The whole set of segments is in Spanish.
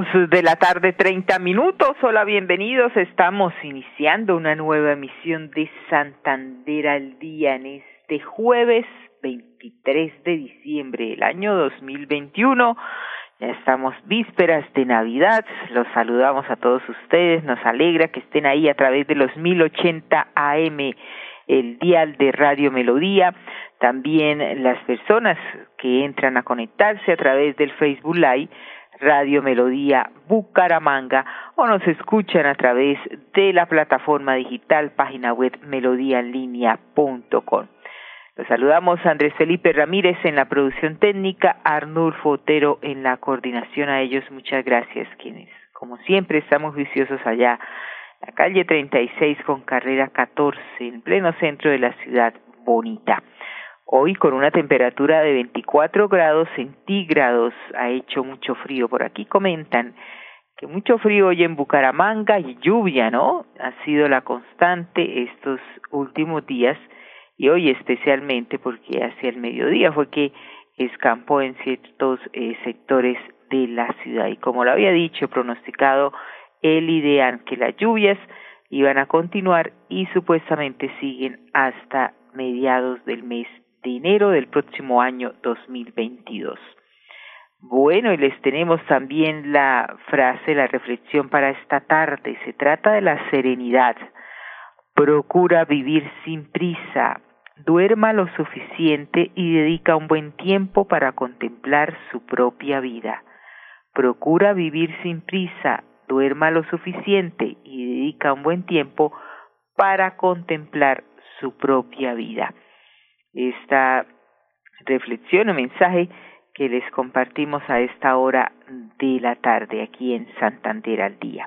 De la tarde, 30 minutos. Hola, bienvenidos. Estamos iniciando una nueva emisión de Santander al día en este jueves 23 de diciembre del año 2021. Ya estamos vísperas de Navidad. Los saludamos a todos ustedes. Nos alegra que estén ahí a través de los 1080 AM, el dial de Radio Melodía. También las personas que entran a conectarse a través del Facebook Live Radio Melodía Bucaramanga o nos escuchan a través de la plataforma digital página web melodíaenlínea.com. Los saludamos Andrés Felipe Ramírez en la producción técnica, Arnulfo Otero en la coordinación. A ellos muchas gracias, quienes, como siempre, estamos viciosos allá, la calle 36 con carrera 14, en pleno centro de la ciudad bonita. Hoy con una temperatura de 24 grados centígrados ha hecho mucho frío. Por aquí comentan que mucho frío hoy en Bucaramanga y lluvia, ¿no? Ha sido la constante estos últimos días y hoy especialmente porque hacia el mediodía fue que escampó en ciertos eh, sectores de la ciudad. Y como lo había dicho, pronosticado el ideal que las lluvias iban a continuar y supuestamente siguen hasta mediados del mes enero del próximo año 2022. Bueno, y les tenemos también la frase, la reflexión para esta tarde. Se trata de la serenidad. Procura vivir sin prisa, duerma lo suficiente y dedica un buen tiempo para contemplar su propia vida. Procura vivir sin prisa, duerma lo suficiente y dedica un buen tiempo para contemplar su propia vida esta reflexión o mensaje que les compartimos a esta hora de la tarde aquí en Santander al día.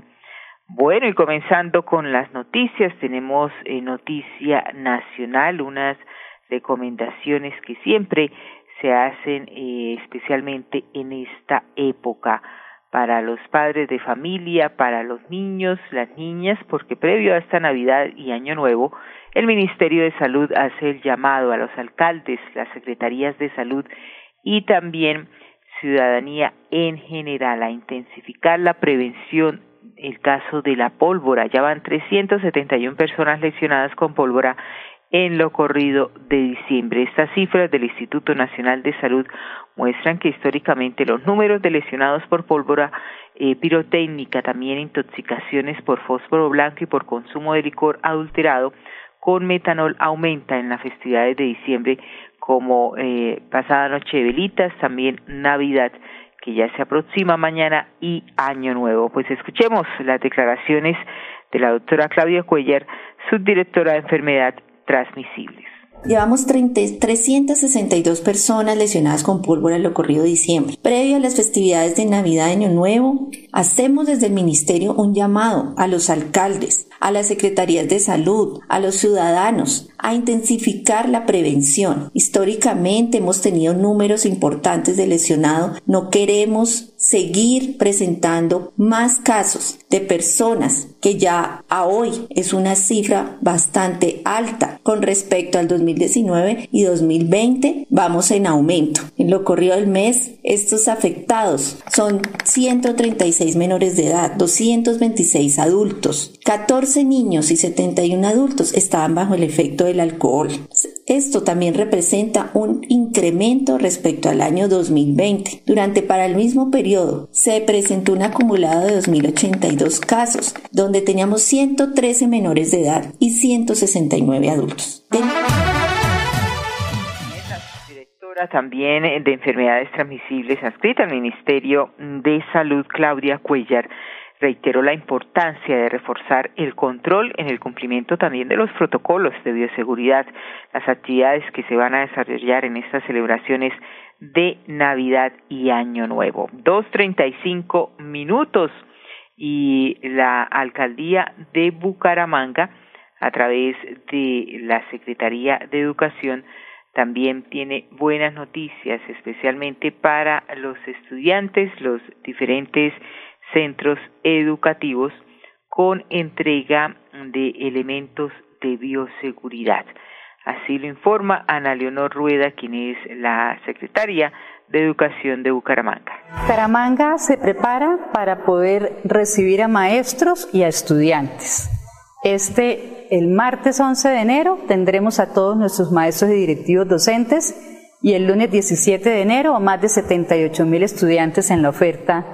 Bueno, y comenzando con las noticias, tenemos eh, noticia nacional, unas recomendaciones que siempre se hacen eh, especialmente en esta época para los padres de familia, para los niños, las niñas, porque previo a esta Navidad y Año Nuevo el Ministerio de Salud hace el llamado a los alcaldes, las secretarías de salud y también ciudadanía en general a intensificar la prevención el caso de la pólvora. Ya van 371 personas lesionadas con pólvora en lo corrido de diciembre. Estas cifras del Instituto Nacional de Salud muestran que históricamente los números de lesionados por pólvora eh, pirotécnica, también intoxicaciones por fósforo blanco y por consumo de licor adulterado, con metanol aumenta en las festividades de diciembre como eh, pasada noche de velitas, también Navidad que ya se aproxima mañana y Año Nuevo. Pues escuchemos las declaraciones de la doctora Claudia Cuellar, subdirectora de enfermedad transmisibles. Llevamos 362 personas lesionadas con pólvora en lo corrido de diciembre. Previo a las festividades de Navidad Año Nuevo, hacemos desde el Ministerio un llamado a los alcaldes, a las secretarías de salud, a los ciudadanos, a intensificar la prevención. Históricamente hemos tenido números importantes de lesionados. No queremos seguir presentando más casos de personas que ya a hoy es una cifra bastante alta con respecto al 2019 y 2020 vamos en aumento. En lo corrido del mes, estos afectados son 136 menores de edad, 226 adultos, 14 niños y 71 adultos estaban bajo el efecto del alcohol. Esto también representa un incremento respecto al año 2020. Durante para el mismo periodo se presentó un acumulado de 2.082 casos, donde teníamos 113 menores de edad y 169 adultos. Directora también de enfermedades transmisibles adscrita al Ministerio de Salud, Claudia Cuellar reiteró la importancia de reforzar el control en el cumplimiento también de los protocolos de bioseguridad, las actividades que se van a desarrollar en estas celebraciones de Navidad y Año Nuevo. Dos treinta y cinco minutos y la alcaldía de Bucaramanga a través de la Secretaría de Educación también tiene buenas noticias, especialmente para los estudiantes, los diferentes centros educativos con entrega de elementos de bioseguridad. Así lo informa Ana Leonor Rueda, quien es la secretaria de Educación de Bucaramanga. Bucaramanga se prepara para poder recibir a maestros y a estudiantes. Este, el martes 11 de enero, tendremos a todos nuestros maestros y directivos docentes y el lunes 17 de enero a más de 78 mil estudiantes en la oferta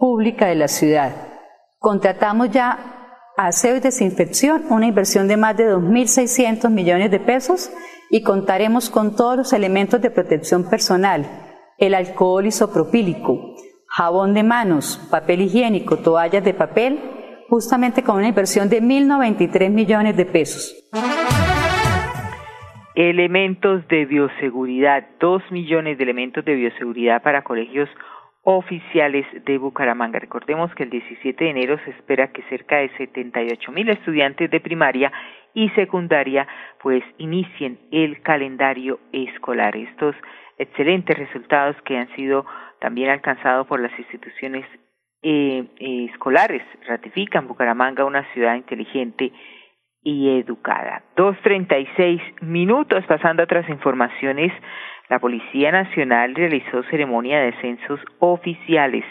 pública de la ciudad. Contratamos ya aseo y desinfección, una inversión de más de 2.600 millones de pesos y contaremos con todos los elementos de protección personal, el alcohol isopropílico, jabón de manos, papel higiénico, toallas de papel, justamente con una inversión de 1.093 millones de pesos. Elementos de bioseguridad, 2 millones de elementos de bioseguridad para colegios oficiales de Bucaramanga. Recordemos que el 17 de enero se espera que cerca de 78 mil estudiantes de primaria y secundaria pues inicien el calendario escolar. Estos excelentes resultados que han sido también alcanzados por las instituciones eh, escolares ratifican Bucaramanga una ciudad inteligente y educada. Dos treinta y seis minutos pasando a otras informaciones la Policía Nacional realizó ceremonia de censos oficiales.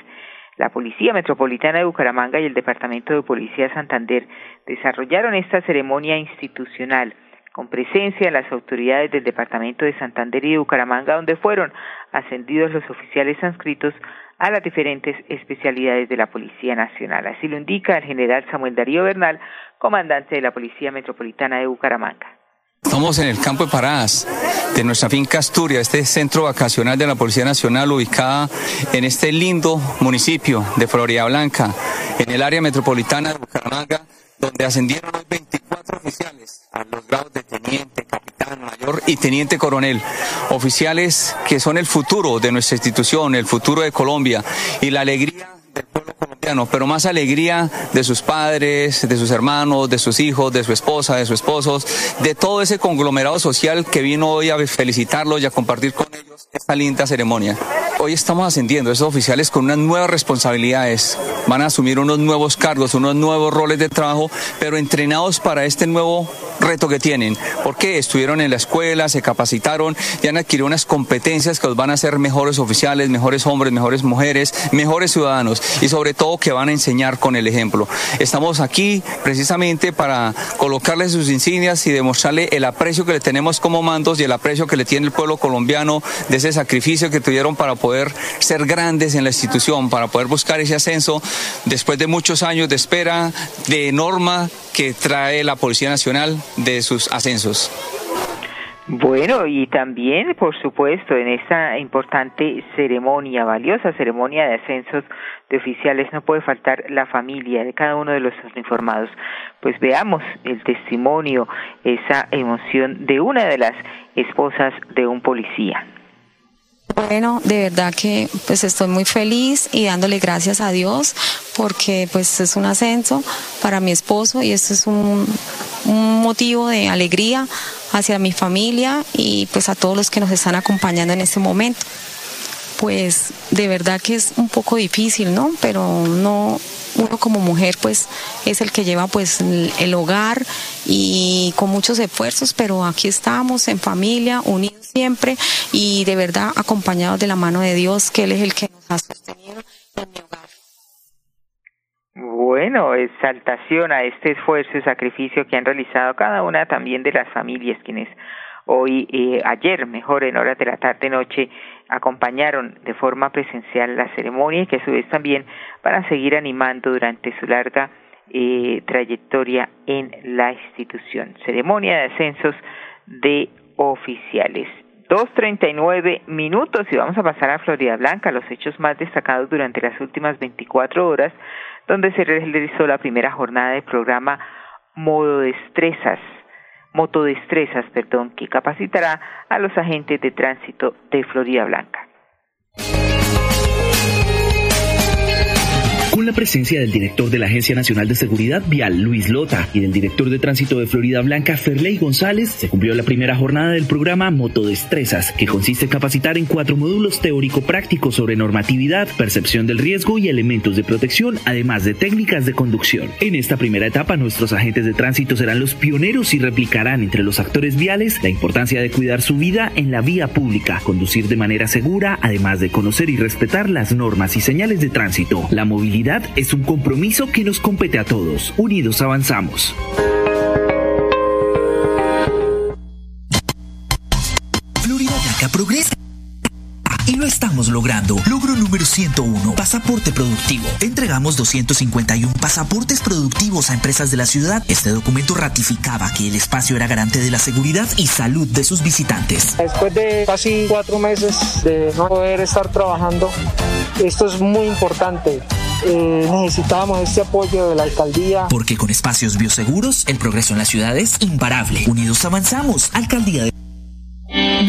La Policía Metropolitana de Bucaramanga y el Departamento de Policía de Santander desarrollaron esta ceremonia institucional con presencia de las autoridades del Departamento de Santander y de Bucaramanga, donde fueron ascendidos los oficiales inscritos a las diferentes especialidades de la Policía Nacional. Así lo indica el general Samuel Darío Bernal, comandante de la Policía Metropolitana de Bucaramanga. Estamos en el campo de paradas de nuestra finca Asturias, este centro vacacional de la Policía Nacional ubicada en este lindo municipio de Florida Blanca, en el área metropolitana de Bucaramanga, donde ascendieron 24 oficiales a los grados de teniente, capitán, mayor y teniente coronel. Oficiales que son el futuro de nuestra institución, el futuro de Colombia y la alegría pueblo colombiano, pero más alegría de sus padres, de sus hermanos, de sus hijos, de su esposa, de sus esposos, de todo ese conglomerado social que vino hoy a felicitarlos y a compartir con ellos esta linda ceremonia. Hoy estamos ascendiendo esos oficiales con unas nuevas responsabilidades, van a asumir unos nuevos cargos, unos nuevos roles de trabajo, pero entrenados para este nuevo reto que tienen, porque estuvieron en la escuela, se capacitaron y han adquirido unas competencias que los van a hacer mejores oficiales, mejores hombres, mejores mujeres, mejores ciudadanos y sobre todo que van a enseñar con el ejemplo. Estamos aquí precisamente para colocarles sus insignias y demostrarle el aprecio que le tenemos como mandos y el aprecio que le tiene el pueblo colombiano de ese sacrificio que tuvieron para poder ser grandes en la institución, para poder buscar ese ascenso después de muchos años de espera, de norma que trae la Policía Nacional de sus ascensos. Bueno, y también, por supuesto, en esta importante ceremonia, valiosa ceremonia de ascensos de oficiales, no puede faltar la familia de cada uno de los informados. Pues veamos el testimonio, esa emoción de una de las esposas de un policía. Bueno, de verdad que pues estoy muy feliz y dándole gracias a Dios porque pues es un ascenso para mi esposo y esto es un, un motivo de alegría hacia mi familia y pues a todos los que nos están acompañando en este momento. Pues de verdad que es un poco difícil, ¿no? Pero no, uno como mujer pues es el que lleva pues el hogar y con muchos esfuerzos, pero aquí estamos en familia, unidos siempre y de verdad acompañados de la mano de Dios, que Él es el que nos ha sostenido en mi hogar. Bueno, exaltación a este esfuerzo y sacrificio que han realizado cada una también de las familias quienes hoy, eh, ayer, mejor en horas de la tarde-noche, acompañaron de forma presencial la ceremonia y que a su vez también van a seguir animando durante su larga eh, trayectoria en la institución. Ceremonia de ascensos de oficiales. Dos treinta y nueve minutos y vamos a pasar a Florida Blanca, los hechos más destacados durante las últimas veinticuatro horas, donde se realizó la primera jornada del programa Modo Destrezas, Motodestrezas, perdón, que capacitará a los agentes de tránsito de Florida Blanca. La presencia del director de la Agencia Nacional de Seguridad Vial, Luis Lota, y del director de tránsito de Florida Blanca, Ferley González, se cumplió la primera jornada del programa Motodestrezas, que consiste en capacitar en cuatro módulos teórico-prácticos sobre normatividad, percepción del riesgo y elementos de protección, además de técnicas de conducción. En esta primera etapa, nuestros agentes de tránsito serán los pioneros y replicarán entre los actores viales la importancia de cuidar su vida en la vía pública, conducir de manera segura, además de conocer y respetar las normas y señales de tránsito. La movilidad es un compromiso que nos compete a todos. Unidos avanzamos. Florida Blanca progresa y lo estamos logrando. Logro número 101, pasaporte productivo. Entregamos 251 pasaportes productivos a empresas de la ciudad. Este documento ratificaba que el espacio era garante de la seguridad y salud de sus visitantes. Después de casi cuatro meses de no poder estar trabajando, esto es muy importante eh, necesitábamos este apoyo de la alcaldía. Porque con espacios bioseguros, el progreso en la ciudad es imparable. Unidos avanzamos. Alcaldía de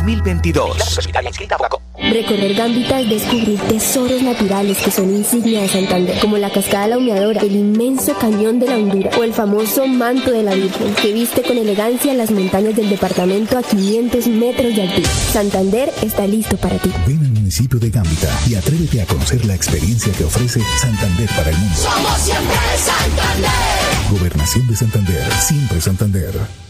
2022. Recorrer Gambita es descubrir tesoros naturales que son insignia de Santander, como la cascada la humeadora, el inmenso cañón de la Hondura o el famoso manto de la Virgen, que viste con elegancia las montañas del departamento a 500 metros de altura. Santander está listo para ti. Ven al municipio de Gambita y atrévete a conocer la experiencia que ofrece Santander para el mundo. Somos siempre Santander. Gobernación de Santander, siempre Santander.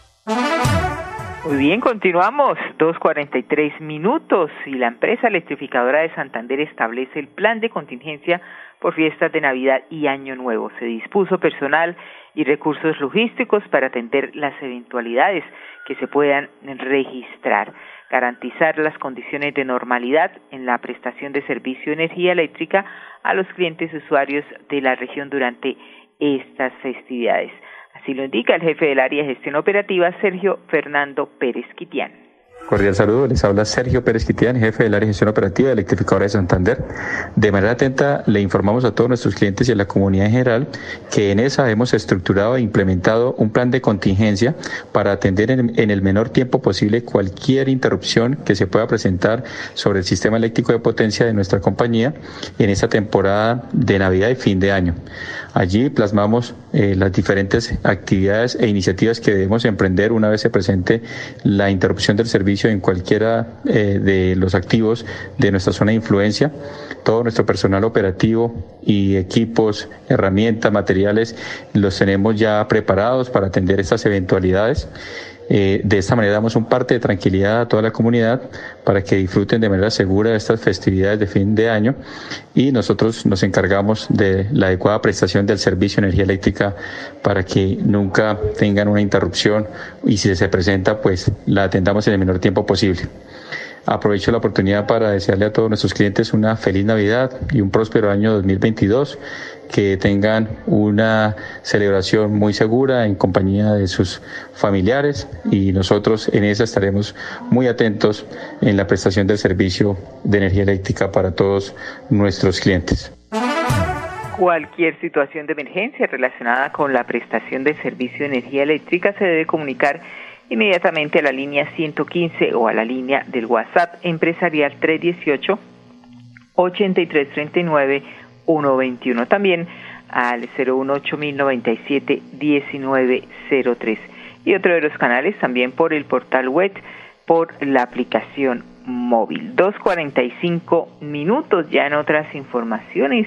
Muy bien, continuamos. 2.43 minutos y la empresa electrificadora de Santander establece el plan de contingencia por fiestas de Navidad y Año Nuevo. Se dispuso personal y recursos logísticos para atender las eventualidades que se puedan registrar, garantizar las condiciones de normalidad en la prestación de servicio de energía eléctrica a los clientes usuarios de la región durante estas festividades. Así lo indica el jefe del área de gestión operativa, Sergio Fernando Pérez Quitián. Cordial saludo, les habla Sergio Pérez Quitián, jefe del área de gestión operativa de Electrificadora de Santander. De manera atenta le informamos a todos nuestros clientes y a la comunidad en general que en esa hemos estructurado e implementado un plan de contingencia para atender en, en el menor tiempo posible cualquier interrupción que se pueda presentar sobre el sistema eléctrico de potencia de nuestra compañía en esta temporada de Navidad y fin de año. Allí plasmamos eh, las diferentes actividades e iniciativas que debemos emprender una vez se presente la interrupción del servicio en cualquiera eh, de los activos de nuestra zona de influencia. Todo nuestro personal operativo y equipos, herramientas, materiales los tenemos ya preparados para atender estas eventualidades. Eh, de esta manera damos un parte de tranquilidad a toda la comunidad para que disfruten de manera segura de estas festividades de fin de año y nosotros nos encargamos de la adecuada prestación del servicio de energía eléctrica para que nunca tengan una interrupción y si se presenta pues la atendamos en el menor tiempo posible. Aprovecho la oportunidad para desearle a todos nuestros clientes una feliz Navidad y un próspero año 2022 que tengan una celebración muy segura en compañía de sus familiares y nosotros en esa estaremos muy atentos en la prestación del servicio de energía eléctrica para todos nuestros clientes. Cualquier situación de emergencia relacionada con la prestación del servicio de energía eléctrica se debe comunicar inmediatamente a la línea 115 o a la línea del WhatsApp empresarial 318 8339 121. También al 018097 1903. Y otro de los canales también por el portal web, por la aplicación móvil. 2.45 minutos ya en otras informaciones.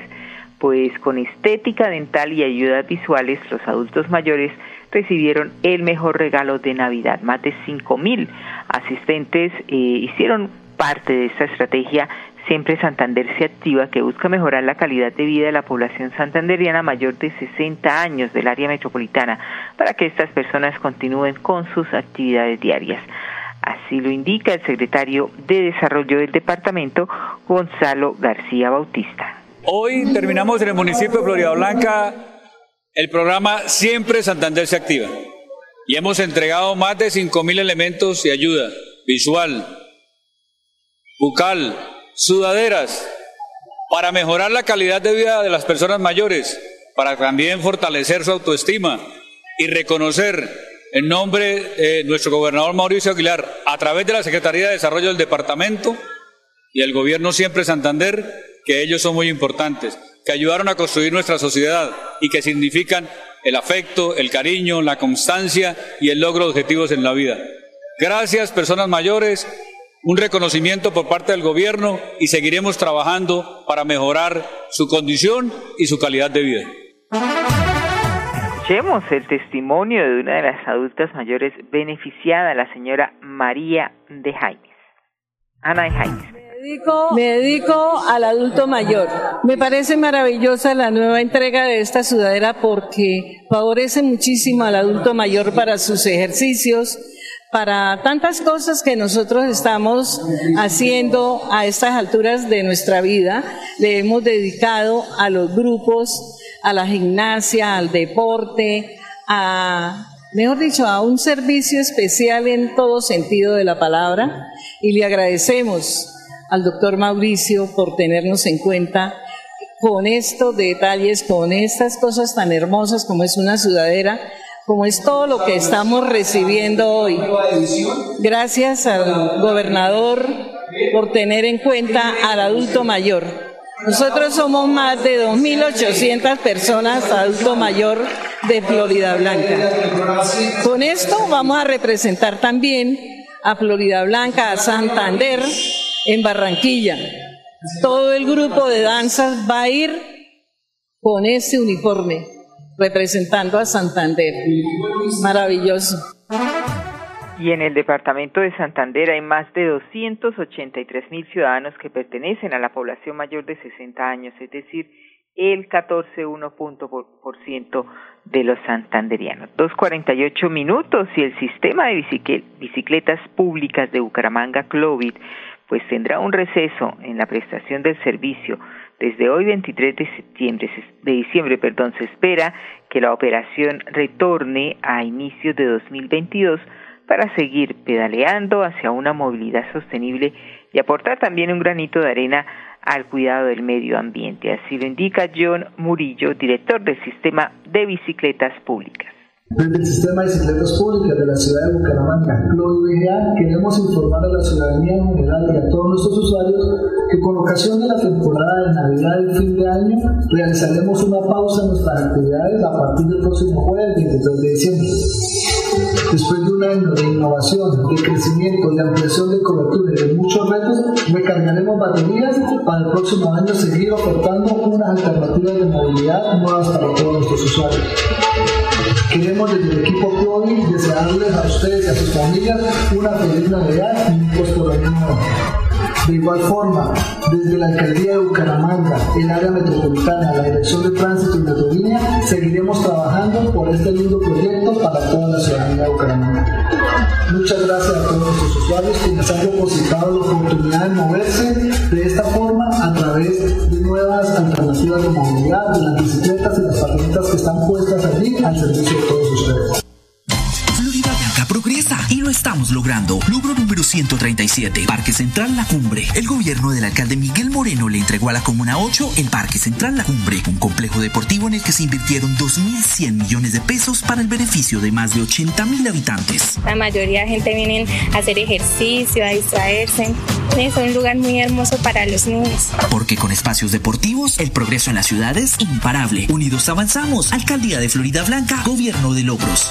Pues con estética dental y ayudas visuales, los adultos mayores recibieron el mejor regalo de Navidad. Más de 5.000 asistentes eh, hicieron parte de esta estrategia Siempre Santander se activa que busca mejorar la calidad de vida de la población santanderiana mayor de 60 años del área metropolitana para que estas personas continúen con sus actividades diarias. Así lo indica el secretario de Desarrollo del departamento, Gonzalo García Bautista. Hoy terminamos en el municipio de Florida Blanca el programa Siempre Santander se activa y hemos entregado más de 5.000 elementos de ayuda visual, bucal, sudaderas para mejorar la calidad de vida de las personas mayores, para también fortalecer su autoestima y reconocer en nombre de nuestro gobernador Mauricio Aguilar, a través de la Secretaría de Desarrollo del Departamento y el Gobierno Siempre Santander, que ellos son muy importantes, que ayudaron a construir nuestra sociedad y que significan el afecto, el cariño, la constancia y el logro de objetivos en la vida. Gracias, personas mayores, un reconocimiento por parte del gobierno y seguiremos trabajando para mejorar su condición y su calidad de vida. Escuchemos el testimonio de una de las adultas mayores beneficiada, la señora María de Jaimes. Ana de Jaimes. Me dedico, al adulto mayor. Me parece maravillosa la nueva entrega de esta sudadera porque favorece muchísimo al adulto mayor para sus ejercicios, para tantas cosas que nosotros estamos haciendo a estas alturas de nuestra vida. Le hemos dedicado a los grupos, a la gimnasia, al deporte, a, mejor dicho, a un servicio especial en todo sentido de la palabra. Y le agradecemos al doctor Mauricio por tenernos en cuenta con estos detalles, con estas cosas tan hermosas como es una sudadera como es todo lo que estamos recibiendo hoy. Gracias al gobernador por tener en cuenta al adulto mayor. Nosotros somos más de 2.800 personas adulto mayor de Florida Blanca. Con esto vamos a representar también a Florida Blanca, a Santander, en Barranquilla. Todo el grupo de danzas va a ir con ese uniforme representando a Santander. Maravilloso. Y en el departamento de Santander hay más de 283 mil ciudadanos que pertenecen a la población mayor de 60 años, es decir, el 14,1% de los santanderianos. 2.48 minutos y el sistema de bicicletas públicas de Bucaramanga, Clovid, pues tendrá un receso en la prestación del servicio desde hoy 23 de septiembre, de diciembre, perdón, se espera que la operación retorne a inicios de 2022 para seguir pedaleando hacia una movilidad sostenible y aportar también un granito de arena al cuidado del medio ambiente. Así lo indica John Murillo, director del sistema de bicicletas públicas. Desde el Sistema de Bicicletas Públicas de la ciudad de Bucaramanga, CLOIBGA, queremos informar a la ciudadanía en general y a todos nuestros usuarios que con ocasión de la temporada de Navidad y fin de año realizaremos una pausa en nuestras actividades a partir del próximo jueves 23 de diciembre. Después de un año de innovación, de crecimiento, de ampliación de cobertura y de muchos retos, recargaremos baterías para el próximo año seguir ofertando unas alternativas de movilidad nuevas para todos nuestros usuarios. Queremos desde el equipo COVID desearles a ustedes y a sus familias una feliz Navidad y un próspero año nuevo. De igual forma, desde la Alcaldía de Bucaramanga, el área metropolitana, la Dirección de Tránsito y Metrolínea, seguiremos trabajando por este lindo proyecto para toda la ciudadanía de Bucaramanga. Muchas gracias a todos nuestros usuarios quienes han depositado la oportunidad de moverse de esta forma a través de nuevas alternativas de movilidad, de las bicicletas y las patinetas que están puestas allí al servicio de todos ustedes lo estamos logrando. Logro número 137, Parque Central La Cumbre. El gobierno del alcalde Miguel Moreno le entregó a la Comuna 8 el Parque Central La Cumbre, un complejo deportivo en el que se invirtieron 2.100 millones de pesos para el beneficio de más de 80.000 habitantes. La mayoría de gente viene a hacer ejercicio, a distraerse. Es un lugar muy hermoso para los niños. Porque con espacios deportivos, el progreso en la ciudad es imparable. Unidos avanzamos. Alcaldía de Florida Blanca, Gobierno de Logros.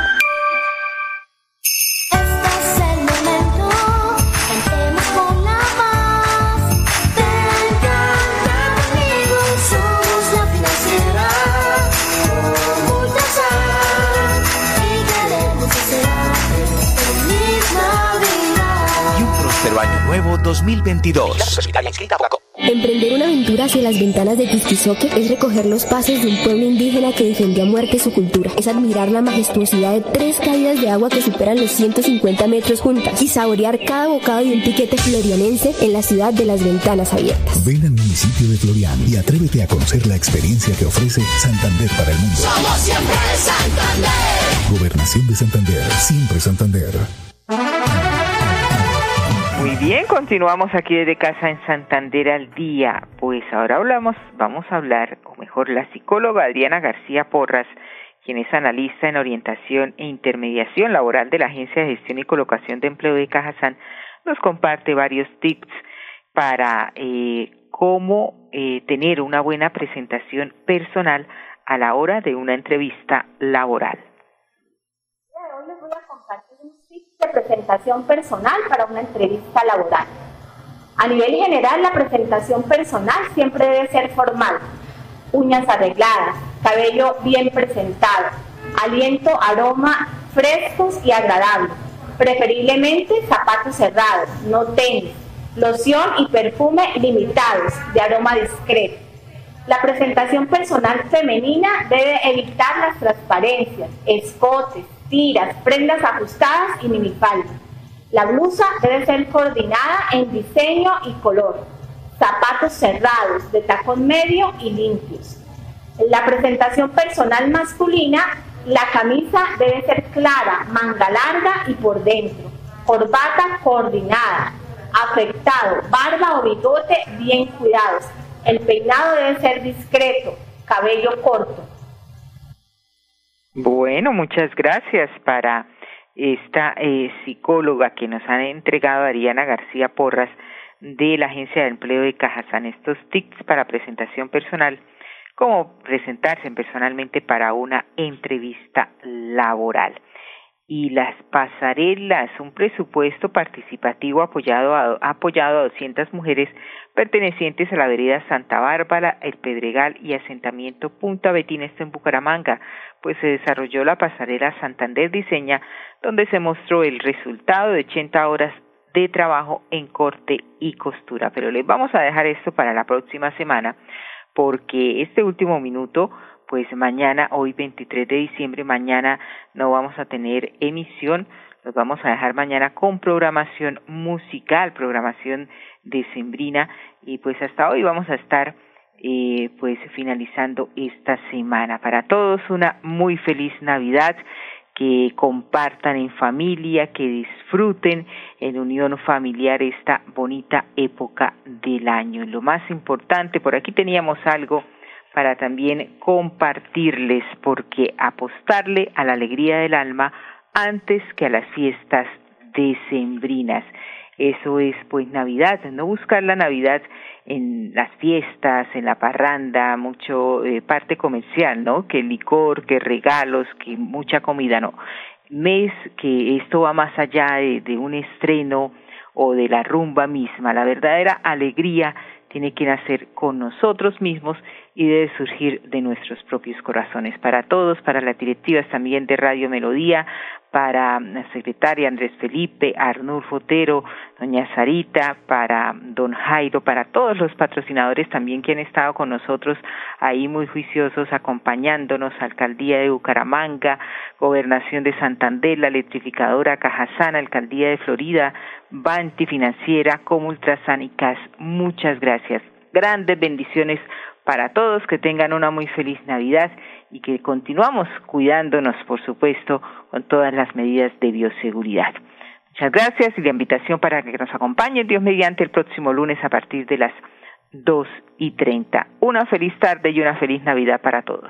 2022. Emprender una aventura hacia las ventanas de Tistizoque es recoger los pasos de un pueblo indígena que defendió a muerte su cultura. Es admirar la majestuosidad de tres caídas de agua que superan los 150 metros juntas y saborear cada bocado de un piquete florianense en la ciudad de las ventanas abiertas. Ven al municipio de Florian y atrévete a conocer la experiencia que ofrece Santander para el mundo. Somos siempre Santander. Gobernación de Santander, siempre Santander. Muy bien, continuamos aquí desde casa en Santander al día. Pues ahora hablamos, vamos a hablar, o mejor, la psicóloga Adriana García Porras, quien es analista en orientación e intermediación laboral de la Agencia de Gestión y Colocación de Empleo de Cajazán, nos comparte varios tips para eh, cómo eh, tener una buena presentación personal a la hora de una entrevista laboral de presentación personal para una entrevista laboral. A nivel general, la presentación personal siempre debe ser formal. Uñas arregladas, cabello bien presentado, aliento, aroma frescos y agradables. Preferiblemente zapatos cerrados, no tenis, loción y perfume limitados, de aroma discreto. La presentación personal femenina debe evitar las transparencias, escotes, tiras, prendas ajustadas y minifalda. La blusa debe ser coordinada en diseño y color. Zapatos cerrados, de tacón medio y limpios. la presentación personal masculina, la camisa debe ser clara, manga larga y por dentro. Corbata coordinada. Afectado, barba o bigote bien cuidados. El peinado debe ser discreto, cabello corto. Bueno, muchas gracias para esta eh, psicóloga que nos ha entregado Ariana García Porras de la Agencia de Empleo de Cajazán estos tips para presentación personal, como presentarse personalmente para una entrevista laboral. Y las pasarelas, un presupuesto participativo apoyado a, apoyado a 200 mujeres pertenecientes a la vereda Santa Bárbara, El Pedregal y asentamiento Punta Betín, esto en Bucaramanga, pues se desarrolló la pasarela Santander Diseña, donde se mostró el resultado de 80 horas de trabajo en corte y costura. Pero les vamos a dejar esto para la próxima semana, porque este último minuto, pues mañana, hoy 23 de diciembre, mañana no vamos a tener emisión, los vamos a dejar mañana con programación musical, programación decembrina y pues hasta hoy vamos a estar eh, pues finalizando esta semana. Para todos una muy feliz Navidad, que compartan en familia, que disfruten en unión familiar esta bonita época del año. Lo más importante, por aquí teníamos algo para también compartirles, porque apostarle a la alegría del alma antes que a las fiestas decembrinas. Eso es pues Navidad, no buscar la Navidad en las fiestas, en la parranda, mucho eh, parte comercial, ¿no? Que licor, que regalos, que mucha comida, no. Mes que esto va más allá de, de un estreno o de la rumba misma. La verdadera alegría tiene que nacer con nosotros mismos y debe surgir de nuestros propios corazones. Para todos, para las directivas también de Radio Melodía, para la secretaria Andrés Felipe, Arnulfo Otero, doña Sarita, para don Jairo, para todos los patrocinadores también que han estado con nosotros ahí muy juiciosos acompañándonos, Alcaldía de Bucaramanga, Gobernación de Santander, la electrificadora Cajazana, Alcaldía de Florida, Banti Financiera, Comultrasan. Muchas gracias. Grandes bendiciones para todos, que tengan una muy feliz Navidad y que continuamos cuidándonos, por supuesto, con todas las medidas de bioseguridad. Muchas gracias y la invitación para que nos acompañen Dios mediante el próximo lunes a partir de las dos y treinta. Una feliz tarde y una feliz Navidad para todos.